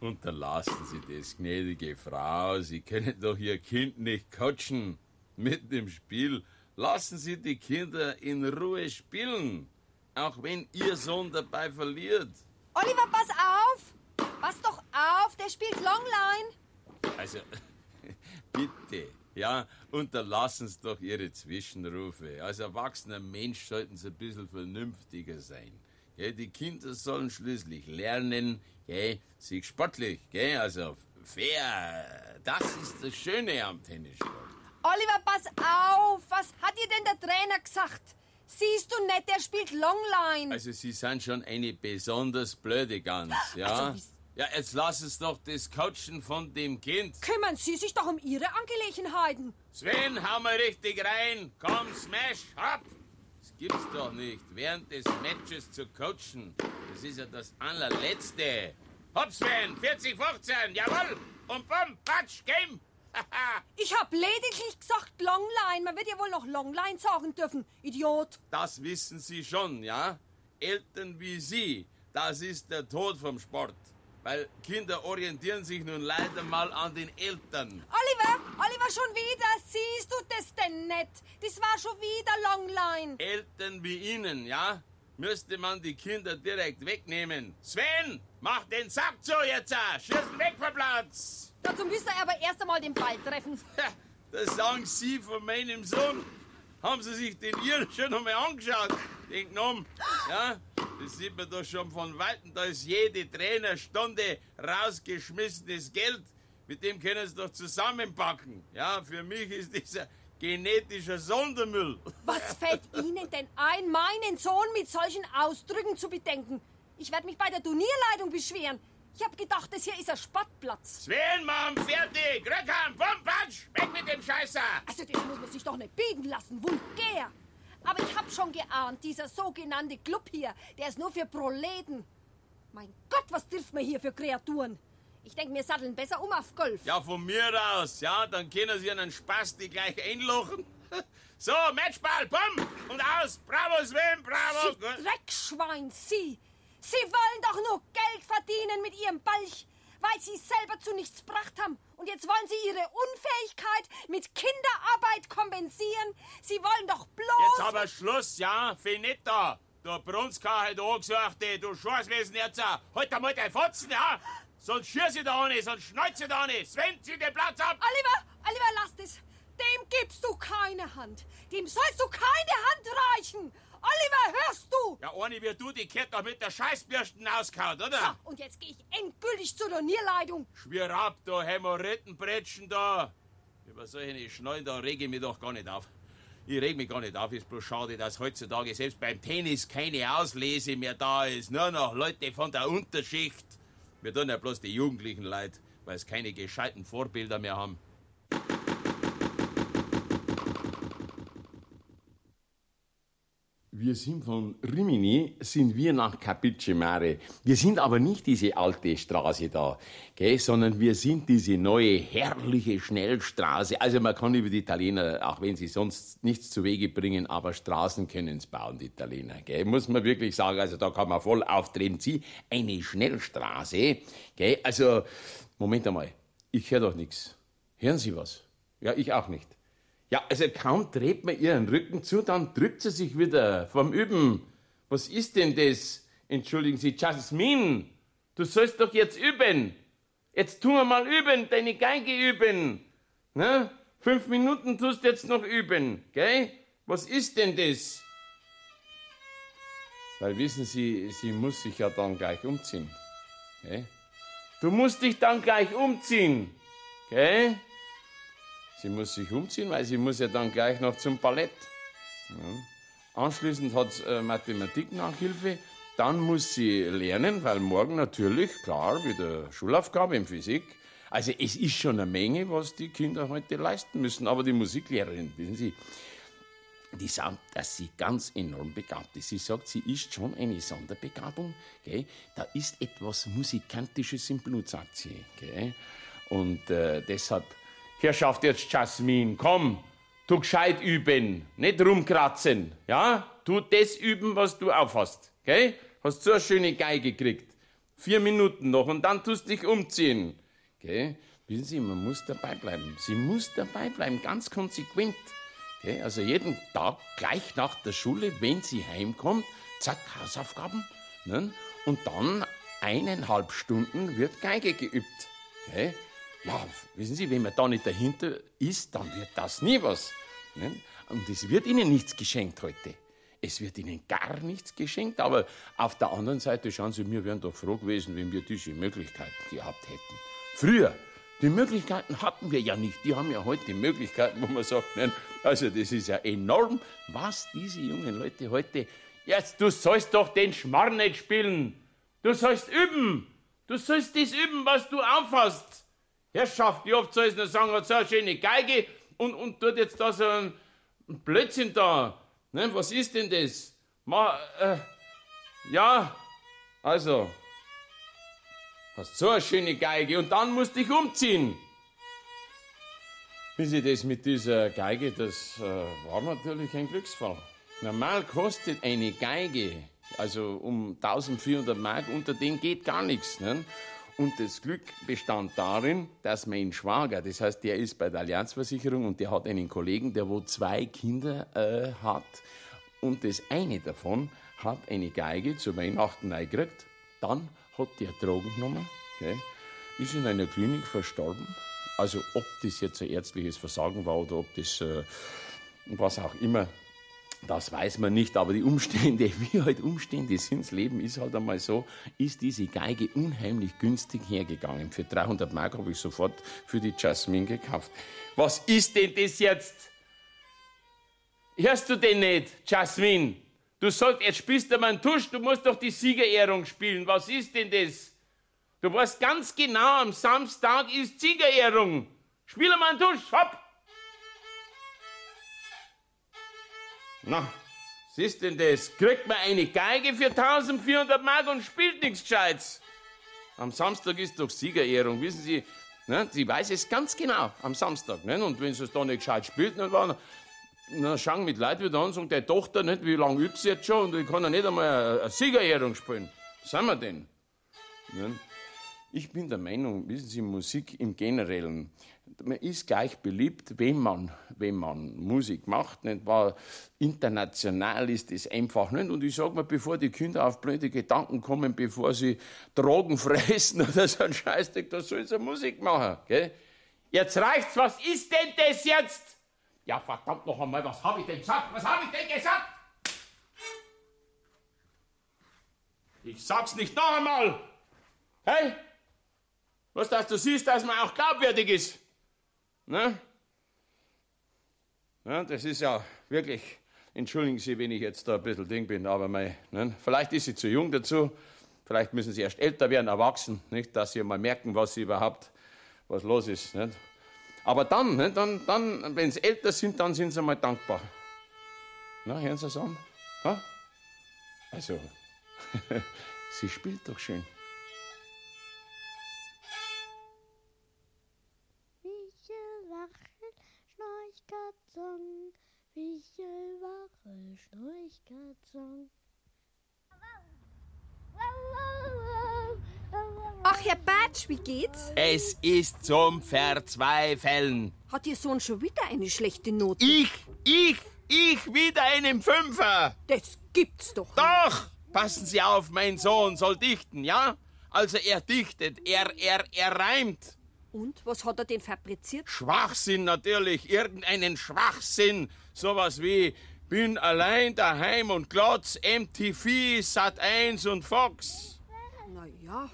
unterlassen Sie das, gnädige Frau. Sie können doch Ihr Kind nicht coachen. Mit dem Spiel lassen Sie die Kinder in Ruhe spielen. Auch wenn Ihr Sohn dabei verliert. Oliver, pass auf! Pass doch auf, der spielt Longline. Also, bitte, ja, unterlassen Sie doch Ihre Zwischenrufe. Als erwachsener Mensch sollten Sie ein bisschen vernünftiger sein. Gell, die Kinder sollen schließlich lernen, gell, sich sportlich, gell, also fair. Das ist das Schöne am Tennissport. Oliver, pass auf! Was hat dir denn der Trainer gesagt? Siehst du nicht, der spielt Longline. Also, Sie sind schon eine besonders blöde Gans, ja? Also, ja, jetzt lass es doch das Coachen von dem Kind. Kümmern Sie sich doch um Ihre Angelegenheiten. Sven, hau mal richtig rein. Komm, smash, hopp. Das gibt's doch nicht, während des Matches zu coachen. Das ist ja das allerletzte. Hopp, Sven, 40, 15, jawohl. Und bumm, patsch, game. Ich hab lediglich gesagt Longline. Man wird ja wohl noch Longline sagen dürfen. Idiot. Das wissen Sie schon, ja? Eltern wie Sie, das ist der Tod vom Sport. Weil Kinder orientieren sich nun leider mal an den Eltern. Oliver, Oliver, schon wieder. Siehst du das denn nicht? Das war schon wieder Longline. Eltern wie Ihnen, ja? Müsste man die Kinder direkt wegnehmen. Sven, mach den Sack zu jetzt! Schießen weg vom Platz! Dazu müsste er aber erst einmal den Ball treffen. Das sagen Sie von meinem Sohn. Haben Sie sich den Ihren schon einmal angeschaut? Den Gnom? Ja? Das sieht man doch schon von Weitem. Da ist jede Trainerstunde rausgeschmissenes Geld. Mit dem können Sie doch zusammenpacken. Ja, für mich ist dieser genetischer Sondermüll. Was fällt Ihnen denn ein, meinen Sohn mit solchen Ausdrücken zu bedenken? Ich werde mich bei der Turnierleitung beschweren. Ich habe gedacht, das hier ist ein Sportplatz. Sven, Mom, fertig! Rückhand, bumm, patsch! Weg mit dem Scheißer! Also das muss man sich doch nicht bieten lassen, vulgär. Aber ich habe schon geahnt, dieser sogenannte Club hier, der ist nur für Proleten. Mein Gott, was trifft man hier für Kreaturen? Ich denke, wir satteln besser um auf Golf. Ja, von mir aus, ja, dann können Sie einen Spasti gleich einlochen. So, Matchball, bumm und aus. Bravo, Sven, bravo. Sie Dreckschwein, Sie! Sie wollen doch nur Geld verdienen mit Ihrem Balch, weil Sie selber zu nichts gebracht haben. Und jetzt wollen Sie Ihre Unfähigkeit mit Kinderarbeit kompensieren. Sie wollen doch bloß... Jetzt aber Schluss, ja? Finito. Du Brunska hat angesucht, du Scheißwesen jetzt. Halt einmal dein Fotzen, ja? Sonst schieß ich da nicht, sonst schneuze ich da nicht. Sven, zieh den Platz ab. Oliver, Oliver, lass das. Dem gibst du keine Hand. Dem sollst du keine Hand reichen. Oliver, hörst du? Ja, ohne wie du, die Kette doch mit der Scheißbürsten auskaut, oder? So, und jetzt gehe ich endgültig zur Turnierleitung. Schwier ab, du Hämorrhoidenbretschen da. Über solche Schnallen da reg ich mich doch gar nicht auf. Ich reg mich gar nicht auf, ist bloß schade, dass heutzutage selbst beim Tennis keine Auslese mehr da ist. Nur noch Leute von der Unterschicht. Wir tun ja bloß die Jugendlichen leid, weil sie keine gescheiten Vorbilder mehr haben. Wir sind von Rimini, sind wir nach Capice Mare. Wir sind aber nicht diese alte Straße da, gell, sondern wir sind diese neue, herrliche Schnellstraße. Also man kann über die Italiener, auch wenn sie sonst nichts zu Wege bringen, aber Straßen können sie bauen, die Italiener. Gell. Muss man wirklich sagen, also da kann man voll auftreten. Sie, eine Schnellstraße, gell. Also, Moment einmal, ich höre doch nichts. Hören Sie was? Ja, ich auch nicht. Ja, also kaum dreht man ihren Rücken zu, dann drückt sie sich wieder vom Üben. Was ist denn das? Entschuldigen Sie, Jasmin, du sollst doch jetzt üben. Jetzt tun wir mal üben, deine Geige üben. Ne? Fünf Minuten tust jetzt noch üben, gell? Was ist denn das? Weil wissen Sie, sie muss sich ja dann gleich umziehen. Gell? Du musst dich dann gleich umziehen, gell? Sie muss sich umziehen, weil sie muss ja dann gleich noch zum Ballett. Ja. Anschließend hat sie äh, Mathematik-Nachhilfe. Dann muss sie lernen, weil morgen natürlich, klar, wieder Schulaufgabe in Physik. Also es ist schon eine Menge, was die Kinder heute leisten müssen. Aber die Musiklehrerin, wissen Sie, die sagt, dass sie ganz enorm begabt ist. Sie sagt, sie ist schon eine Sonderbegabung. Gell? Da ist etwas Musikantisches im Blut, sagt sie. Gell? Und äh, deshalb Herrschaft jetzt Jasmin, komm, tu gescheit üben, nicht rumkratzen, ja? Tu das üben, was du aufhast, gell? Hast so eine schöne Geige gekriegt. Vier Minuten noch und dann tust dich umziehen, gell? Wissen Sie, man muss dabei bleiben. Sie muss dabei bleiben, ganz konsequent. Gell? Also jeden Tag gleich nach der Schule, wenn sie heimkommt, zack, Hausaufgaben. Ne? Und dann eineinhalb Stunden wird Geige geübt. Gell? Ja, wissen Sie, wenn man da nicht dahinter ist, dann wird das nie was. Ne? Und es wird Ihnen nichts geschenkt heute. Es wird Ihnen gar nichts geschenkt, aber auf der anderen Seite, schauen Sie, wir wären doch froh gewesen, wenn wir diese Möglichkeiten gehabt hätten. Früher, die Möglichkeiten hatten wir ja nicht. Die haben ja heute Möglichkeiten, wo man sagt, nein, also das ist ja enorm, was diese jungen Leute heute. Jetzt, du sollst doch den Schmarrn nicht spielen. Du sollst üben. Du sollst das üben, was du aufhast. Herrschaft, ich hab zu sagen, hat so eine schöne Geige und, und tut jetzt da so ein Blödsinn da. Ne, was ist denn das? Ma, äh, ja, also, hast so eine schöne Geige und dann musst dich umziehen. Wie sie das mit dieser Geige, das äh, war natürlich ein Glücksfall. Normal kostet eine Geige, also um 1400 Mark, unter den geht gar nichts. Ne? Und das Glück bestand darin, dass mein Schwager, das heißt, der ist bei der Allianzversicherung und der hat einen Kollegen, der wo zwei Kinder äh, hat. Und das eine davon hat eine Geige zu Weihnachten eingekriegt. Dann hat der Drogen genommen, okay, ist in einer Klinik verstorben. Also ob das jetzt ein ärztliches Versagen war oder ob das äh, was auch immer das weiß man nicht, aber die Umstände, wie halt Umstände sind, das Leben ist halt einmal so, ist diese Geige unheimlich günstig hergegangen. Für 300 Mark habe ich sofort für die Jasmine gekauft. Was ist denn das jetzt? Hörst du denn nicht, Jasmine? Du sollst, jetzt spielst du mal einen Tusch, du musst doch die Siegerehrung spielen. Was ist denn das? Du weißt ganz genau, am Samstag ist Siegerehrung. Spiel mal einen Tusch, hopp! Na, was ist denn das? Kriegt man eine Geige für 1400 Mark und spielt nichts Gescheites. Am Samstag ist doch Siegerehrung, wissen Sie. Ne? Sie weiß es ganz genau am Samstag. Ne? Und wenn sie es da nicht gescheit spielt, dann war dann schauen mit Leuten wieder an und sagen, die Tochter nicht, wie lange übt sie jetzt schon und ich kann ja nicht einmal eine, eine Siegerehrung spielen. Was sind wir denn? Ne? Ich bin der Meinung, wissen Sie, Musik im Generellen, man ist gleich beliebt, wenn man, wenn man Musik macht, nicht wahr? International ist es einfach nicht. Und ich sage mal, bevor die Kinder auf blöde Gedanken kommen, bevor sie Drogen fressen oder so ein Scheißdreck, da soll sie Musik machen, gell? Jetzt reicht's, was ist denn das jetzt? Ja, verdammt noch einmal, was habe ich denn gesagt? Was habe ich denn gesagt? Ich sag's nicht noch einmal! Hey? Was, dass du siehst, dass man auch glaubwürdig ist? Ne? Ja, das ist ja wirklich, entschuldigen Sie, wenn ich jetzt da ein bisschen Ding bin, aber mein, ne? vielleicht ist sie zu jung dazu, vielleicht müssen Sie erst älter werden, erwachsen, nicht, dass Sie mal merken, was Sie überhaupt, was los ist. Nicht? Aber dann, ne, dann, dann wenn Sie älter sind, dann sind Sie mal dankbar. Na, hören Sie es an? Ha? Also, sie spielt doch schön. Herr Batsch, wie geht's? Es ist zum Verzweifeln. Hat Ihr Sohn schon wieder eine schlechte Note? Ich, ich, ich wieder einen Fünfer. Das gibt's doch. Doch! Passen Sie auf, mein Sohn soll dichten, ja? Also er dichtet, er, er, er reimt. Und was hat er denn fabriziert? Schwachsinn natürlich, irgendeinen Schwachsinn. Sowas wie bin allein daheim und glotz, MTV, Sat 1 und Fox. Na ja.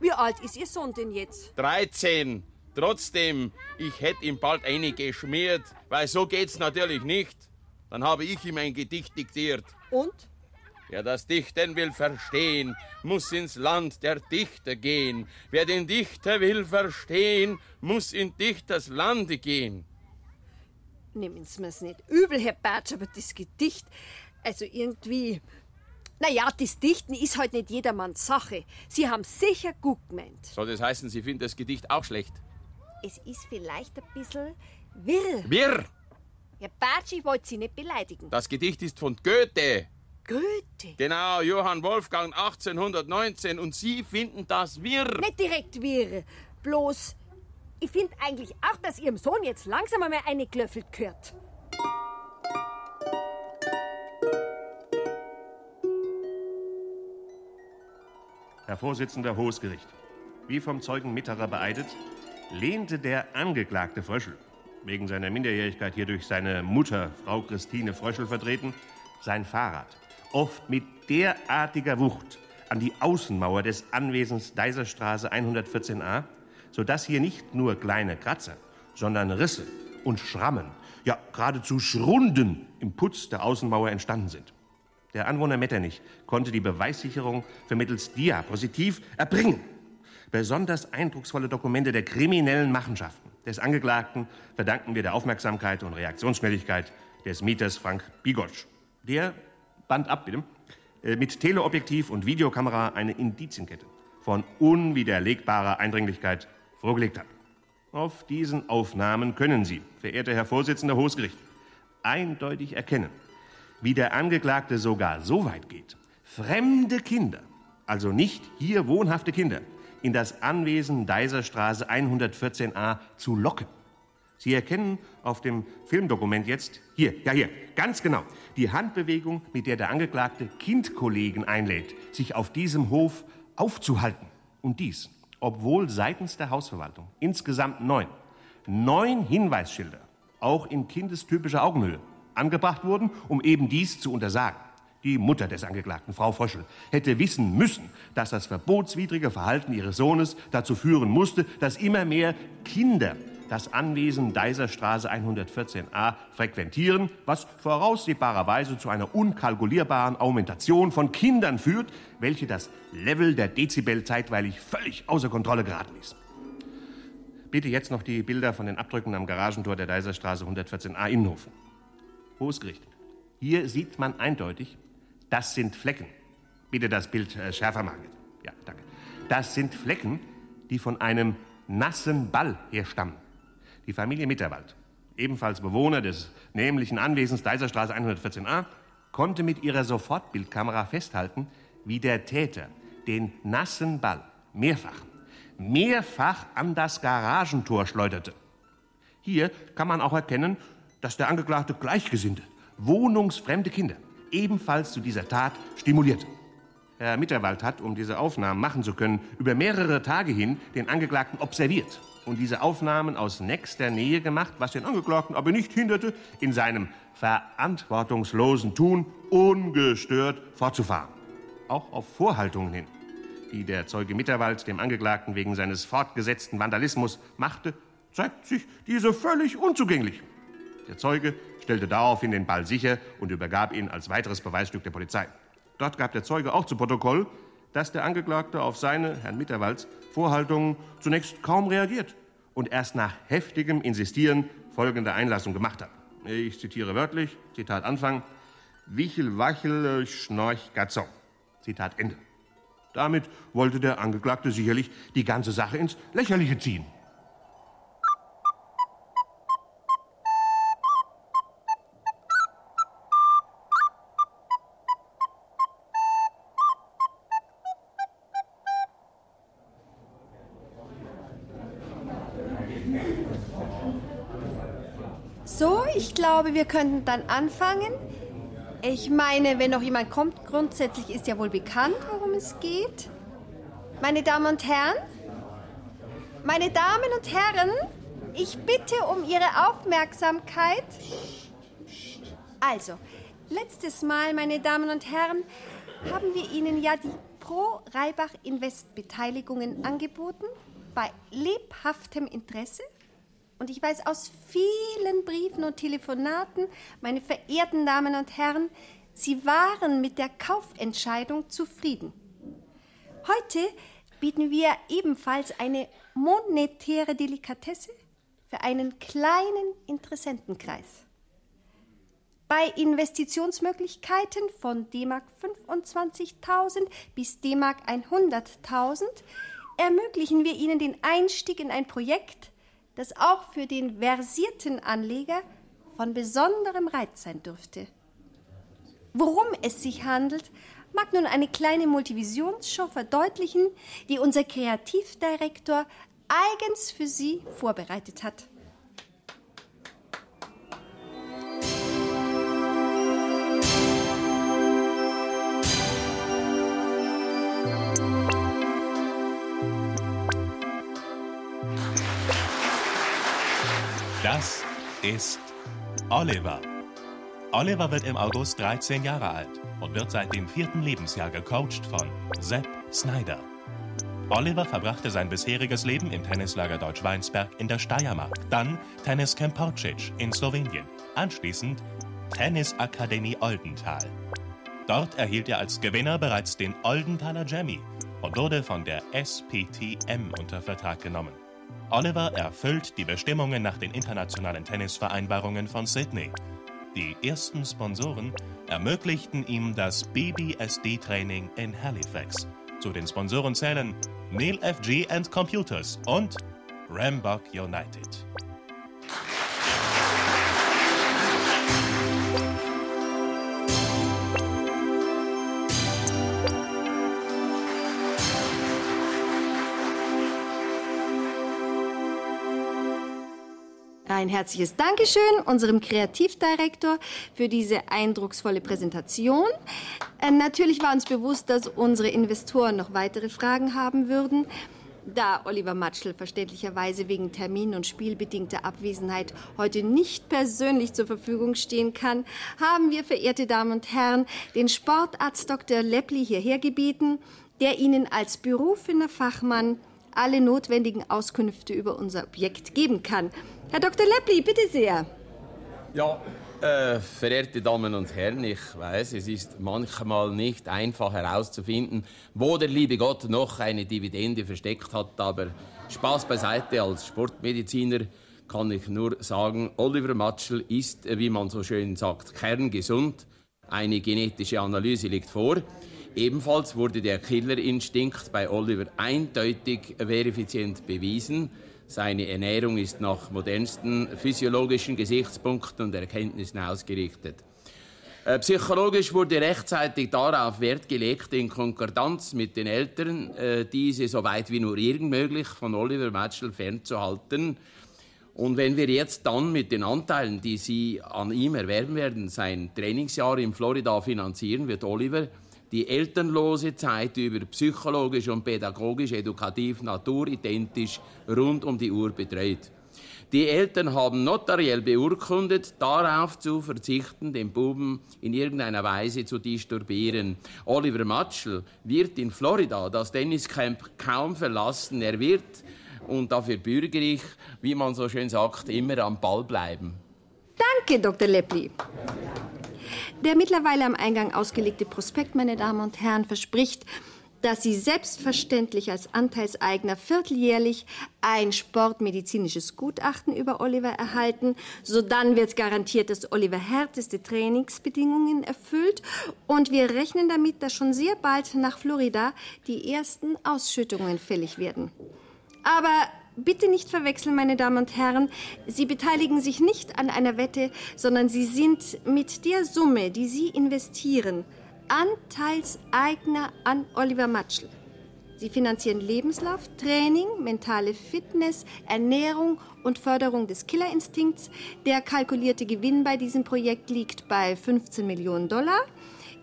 Wie alt ist Ihr Sohn denn jetzt? 13. Trotzdem, ich hätte ihm bald eine geschmiert, weil so geht's natürlich nicht. Dann habe ich ihm ein Gedicht diktiert. Und? Wer das Dichten will verstehen, muss ins Land der Dichter gehen. Wer den Dichter will verstehen, muss in Dichters Lande gehen. Nehmen Sie mir's nicht übel, Herr Batsch, aber das Gedicht, also irgendwie. Naja, das Dichten ist halt nicht jedermanns Sache. Sie haben sicher gut gemeint. Soll das heißen, Sie finden das Gedicht auch schlecht? Es ist vielleicht ein bisschen wirr. Wirr! Herr Batsch, ich wollte Sie nicht beleidigen. Das Gedicht ist von Goethe. Goethe? Genau, Johann Wolfgang 1819. Und Sie finden das wirr. Nicht direkt wirr. Bloß, ich finde eigentlich auch, dass Ihrem Sohn jetzt langsam einmal eine Glöffel gehört. Herr Vorsitzender Hohes Gericht, wie vom Zeugen Mitterer beeidet, lehnte der Angeklagte Fröschel, wegen seiner Minderjährigkeit hier durch seine Mutter, Frau Christine Fröschel vertreten, sein Fahrrad, oft mit derartiger Wucht, an die Außenmauer des Anwesens Deiserstraße 114a, sodass hier nicht nur kleine Kratzer, sondern Risse und Schrammen, ja geradezu Schrunden im Putz der Außenmauer entstanden sind. Der Anwohner Metternich konnte die Beweissicherung vermittels Diapositiv erbringen. Besonders eindrucksvolle Dokumente der kriminellen Machenschaften des Angeklagten verdanken wir der Aufmerksamkeit und Reaktionsschnelligkeit des Mieters Frank Bigotsch. Der, Band ab bitte, äh, mit Teleobjektiv und Videokamera eine Indizienkette von unwiderlegbarer Eindringlichkeit vorgelegt hat. Auf diesen Aufnahmen können Sie, verehrter Herr Vorsitzender Hohes Gericht, eindeutig erkennen, wie der Angeklagte sogar so weit geht, fremde Kinder, also nicht hier wohnhafte Kinder, in das Anwesen Deiserstraße 114a zu locken. Sie erkennen auf dem Filmdokument jetzt, hier, ja hier, ganz genau, die Handbewegung, mit der der Angeklagte Kindkollegen einlädt, sich auf diesem Hof aufzuhalten. Und dies, obwohl seitens der Hausverwaltung insgesamt neun, neun Hinweisschilder, auch in kindestypischer Augenhöhe, angebracht wurden, um eben dies zu untersagen. Die Mutter des Angeklagten, Frau Fröschel, hätte wissen müssen, dass das verbotswidrige Verhalten ihres Sohnes dazu führen musste, dass immer mehr Kinder das Anwesen Deiserstraße 114a frequentieren, was voraussehbarerweise zu einer unkalkulierbaren Aumentation von Kindern führt, welche das Level der Dezibel zeitweilig völlig außer Kontrolle geraten ließ. Bitte jetzt noch die Bilder von den Abdrücken am Garagentor der Deiserstraße 114a Innenhof. Hohes Gericht. Hier sieht man eindeutig, das sind Flecken. Bitte das Bild äh, schärfer machen. Ja, danke. Das sind Flecken, die von einem nassen Ball herstammen. Die Familie Mitterwald, ebenfalls Bewohner des nämlichen Anwesens Deiserstraße 114a, konnte mit ihrer Sofortbildkamera festhalten, wie der Täter den nassen Ball mehrfach, mehrfach an das Garagentor schleuderte. Hier kann man auch erkennen, dass der Angeklagte Gleichgesinnte, wohnungsfremde Kinder ebenfalls zu dieser Tat stimulierte. Herr Mitterwald hat, um diese Aufnahmen machen zu können, über mehrere Tage hin den Angeklagten observiert und diese Aufnahmen aus nächster Nähe gemacht, was den Angeklagten aber nicht hinderte, in seinem verantwortungslosen Tun ungestört fortzufahren. Auch auf Vorhaltungen hin, die der Zeuge Mitterwald dem Angeklagten wegen seines fortgesetzten Vandalismus machte, zeigt sich diese völlig unzugänglich. Der Zeuge stellte daraufhin den Ball sicher und übergab ihn als weiteres Beweisstück der Polizei. Dort gab der Zeuge auch zu Protokoll, dass der Angeklagte auf seine, Herrn Mitterwalds, Vorhaltungen zunächst kaum reagiert und erst nach heftigem Insistieren folgende Einlassung gemacht hat. Ich zitiere wörtlich, Zitat Anfang, Wichel, Wachel, Schnorch, Gazon. Zitat Ende. Damit wollte der Angeklagte sicherlich die ganze Sache ins Lächerliche ziehen. Glaube, wir könnten dann anfangen. Ich meine, wenn noch jemand kommt, grundsätzlich ist ja wohl bekannt, worum es geht. Meine Damen und Herren, meine Damen und Herren, ich bitte um Ihre Aufmerksamkeit. Also, letztes Mal, meine Damen und Herren, haben wir Ihnen ja die Pro Reibach Invest Beteiligungen angeboten bei lebhaftem Interesse. Und ich weiß aus vielen Briefen und Telefonaten, meine verehrten Damen und Herren, Sie waren mit der Kaufentscheidung zufrieden. Heute bieten wir ebenfalls eine monetäre Delikatesse für einen kleinen Interessentenkreis. Bei Investitionsmöglichkeiten von D-Mark 25.000 bis D-Mark 100.000 ermöglichen wir Ihnen den Einstieg in ein Projekt, das auch für den versierten Anleger von besonderem Reiz sein dürfte. Worum es sich handelt, mag nun eine kleine Multivisionsshow verdeutlichen, die unser Kreativdirektor eigens für Sie vorbereitet hat. Das ist Oliver. Oliver wird im August 13 Jahre alt und wird seit dem vierten Lebensjahr gecoacht von Sepp Snyder. Oliver verbrachte sein bisheriges Leben im Tennislager Deutsch-Weinsberg in der Steiermark, dann Tenniscamp Porcic in Slowenien, anschließend Tennisakademie Oldenthal. Dort erhielt er als Gewinner bereits den Oldenthaler Jammy und wurde von der SPTM unter Vertrag genommen. Oliver erfüllt die Bestimmungen nach den internationalen Tennisvereinbarungen von Sydney. Die ersten Sponsoren ermöglichten ihm das BBSD-Training in Halifax. Zu den Sponsoren zählen Neil FG and Computers und Rambok United. Ein herzliches Dankeschön unserem Kreativdirektor für diese eindrucksvolle Präsentation. Äh, natürlich war uns bewusst, dass unsere Investoren noch weitere Fragen haben würden. Da Oliver Matschel verständlicherweise wegen Termin- und spielbedingter Abwesenheit heute nicht persönlich zur Verfügung stehen kann, haben wir, verehrte Damen und Herren, den Sportarzt Dr. Lepli hierher gebeten, der Ihnen als berufener Fachmann alle notwendigen Auskünfte über unser Objekt geben kann. Herr Dr. Lepli, bitte sehr. Ja, äh, verehrte Damen und Herren, ich weiß, es ist manchmal nicht einfach herauszufinden, wo der liebe Gott noch eine Dividende versteckt hat, aber Spaß beiseite, als Sportmediziner kann ich nur sagen, Oliver Matschel ist, wie man so schön sagt, kerngesund. Eine genetische Analyse liegt vor. Ebenfalls wurde der Killerinstinkt bei Oliver eindeutig verifizient bewiesen. Seine Ernährung ist nach modernsten physiologischen Gesichtspunkten und Erkenntnissen ausgerichtet. Äh, psychologisch wurde rechtzeitig darauf Wert gelegt, in Konkordanz mit den Eltern äh, diese so weit wie nur irgend möglich von Oliver Matschel fernzuhalten. Und wenn wir jetzt dann mit den Anteilen, die Sie an ihm erwerben werden, sein Trainingsjahr in Florida finanzieren, wird Oliver die elternlose Zeit über psychologisch und pädagogisch edukativ naturidentisch rund um die Uhr betreut. Die Eltern haben notariell beurkundet, darauf zu verzichten, den Buben in irgendeiner Weise zu disturbieren. Oliver Matschel wird in Florida das Tenniscamp kaum verlassen. Er wird, und dafür bürgere ich, wie man so schön sagt, immer am Ball bleiben. Danke, Dr. Lepli. Der mittlerweile am Eingang ausgelegte Prospekt, meine Damen und Herren, verspricht, dass Sie selbstverständlich als Anteilseigner vierteljährlich ein sportmedizinisches Gutachten über Oliver erhalten. Sodann wird garantiert, dass Oliver härteste Trainingsbedingungen erfüllt. Und wir rechnen damit, dass schon sehr bald nach Florida die ersten Ausschüttungen fällig werden. Aber bitte nicht verwechseln, meine Damen und Herren. Sie beteiligen sich nicht an einer Wette, sondern Sie sind mit der Summe, die Sie investieren, Anteilseigner an Oliver Matschl. Sie finanzieren Lebenslauf, Training, mentale Fitness, Ernährung und Förderung des Killerinstinkts. Der kalkulierte Gewinn bei diesem Projekt liegt bei 15 Millionen Dollar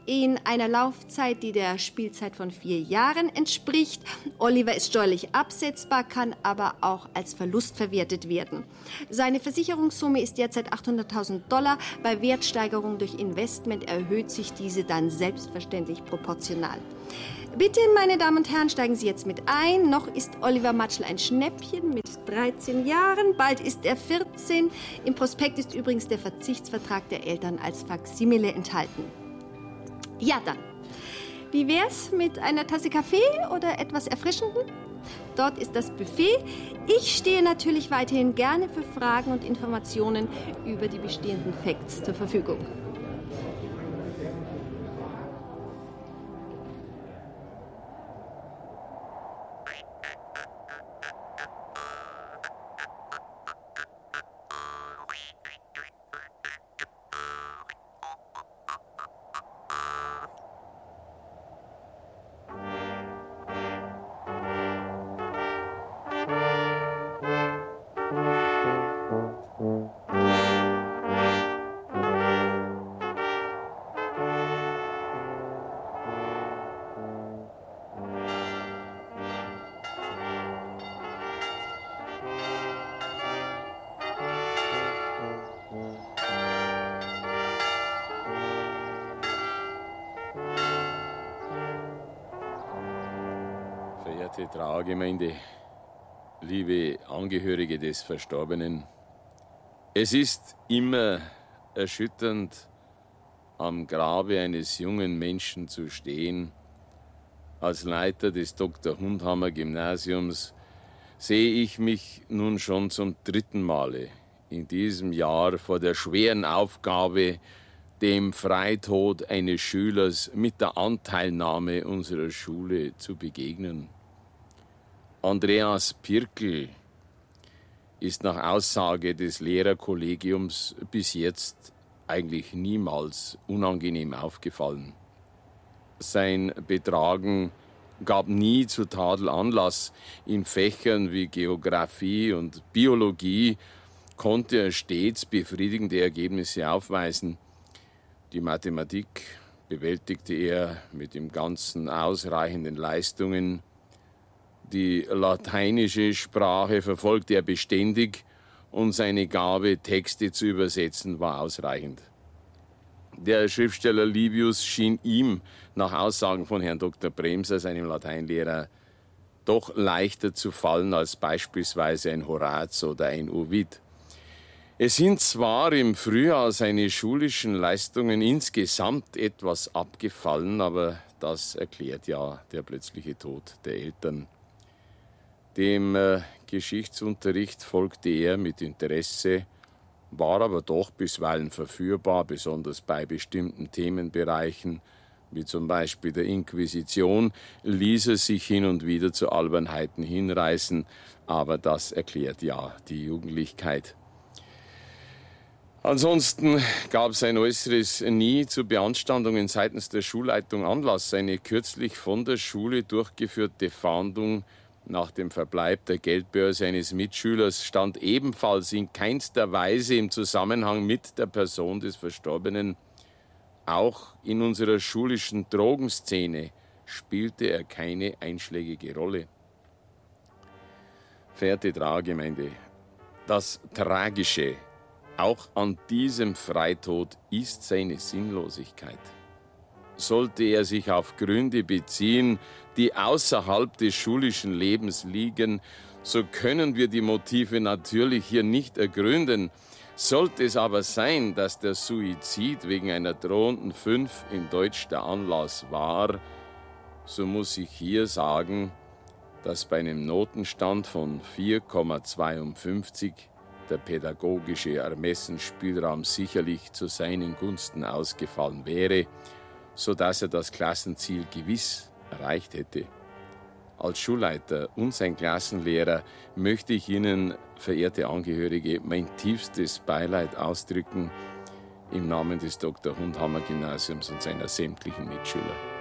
in einer Laufzeit, die der Spielzeit von vier Jahren entspricht. Oliver ist steuerlich absetzbar, kann aber auch als Verlust verwertet werden. Seine Versicherungssumme ist derzeit 800.000 Dollar. Bei Wertsteigerung durch Investment erhöht sich diese dann selbstverständlich proportional. Bitte, meine Damen und Herren, steigen Sie jetzt mit ein. Noch ist Oliver Matschel ein Schnäppchen mit 13 Jahren. Bald ist er 14. Im Prospekt ist übrigens der Verzichtsvertrag der Eltern als Faksimile enthalten. Ja, dann. Wie wär's mit einer Tasse Kaffee oder etwas Erfrischendem? Dort ist das Buffet. Ich stehe natürlich weiterhin gerne für Fragen und Informationen über die bestehenden Facts zur Verfügung. Angehörige des Verstorbenen, es ist immer erschütternd, am Grabe eines jungen Menschen zu stehen. Als Leiter des Dr. Hundhammer Gymnasiums sehe ich mich nun schon zum dritten Male in diesem Jahr vor der schweren Aufgabe, dem Freitod eines Schülers mit der Anteilnahme unserer Schule zu begegnen. Andreas Pirkel ist nach Aussage des Lehrerkollegiums bis jetzt eigentlich niemals unangenehm aufgefallen. Sein Betragen gab nie zu Tadel Anlass. In Fächern wie Geographie und Biologie konnte er stets befriedigende Ergebnisse aufweisen. Die Mathematik bewältigte er mit dem ganzen ausreichenden Leistungen. Die lateinische Sprache verfolgte er beständig und seine Gabe, Texte zu übersetzen, war ausreichend. Der Schriftsteller Livius schien ihm, nach Aussagen von Herrn Dr. Bremser, seinem Lateinlehrer, doch leichter zu fallen als beispielsweise ein Horaz oder ein Ovid. Es sind zwar im Frühjahr seine schulischen Leistungen insgesamt etwas abgefallen, aber das erklärt ja der plötzliche Tod der Eltern. Dem äh, Geschichtsunterricht folgte er mit Interesse, war aber doch bisweilen verführbar, besonders bei bestimmten Themenbereichen, wie zum Beispiel der Inquisition, ließ er sich hin und wieder zu Albernheiten hinreißen, aber das erklärt ja die Jugendlichkeit. Ansonsten gab sein Äußeres nie zu Beanstandungen seitens der Schulleitung Anlass. Seine kürzlich von der Schule durchgeführte Fahndung nach dem Verbleib der Geldbörse eines Mitschülers stand ebenfalls in keinster Weise im Zusammenhang mit der Person des Verstorbenen. Auch in unserer schulischen Drogenszene spielte er keine einschlägige Rolle. Verehrte Trauergemeinde, das Tragische auch an diesem Freitod ist seine Sinnlosigkeit. Sollte er sich auf Gründe beziehen, die außerhalb des schulischen Lebens liegen, so können wir die Motive natürlich hier nicht ergründen. Sollte es aber sein, dass der Suizid wegen einer drohenden 5 in Deutsch der Anlass war, so muss ich hier sagen, dass bei einem Notenstand von 4,52 der pädagogische Ermessensspielraum sicherlich zu seinen Gunsten ausgefallen wäre, so dass er das Klassenziel gewiss erreicht hätte. Als Schulleiter und sein Klassenlehrer möchte ich Ihnen, verehrte Angehörige, mein tiefstes Beileid ausdrücken im Namen des Dr. Hundhammer Gymnasiums und seiner sämtlichen Mitschüler.